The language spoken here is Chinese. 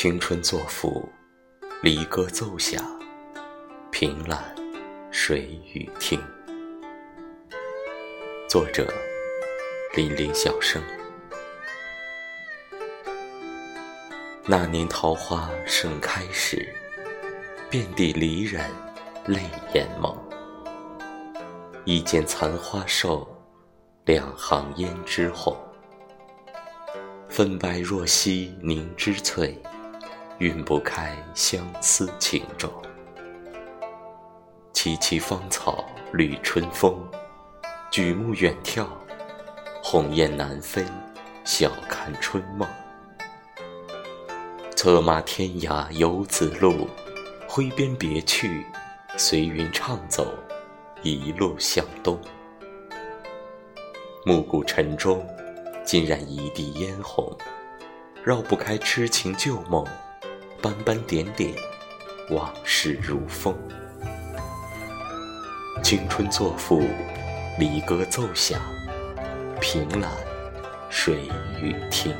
青春作赋，离歌奏响，凭栏谁与听。作者：林林小生。那年桃花盛开时，遍地离人泪眼朦。一剪残花瘦，两行胭脂红。粉白若曦凝脂翠，晕不开相思情种。萋萋芳草绿春风，举目远眺，鸿雁南飞，晓看春梦。策马天涯游子路，挥鞭别去，随云畅走。一路向东，暮鼓晨钟，浸染一地嫣红，绕不开痴情旧梦，斑斑点点，往事如风。青春作赋，离歌奏响，凭栏水雨听。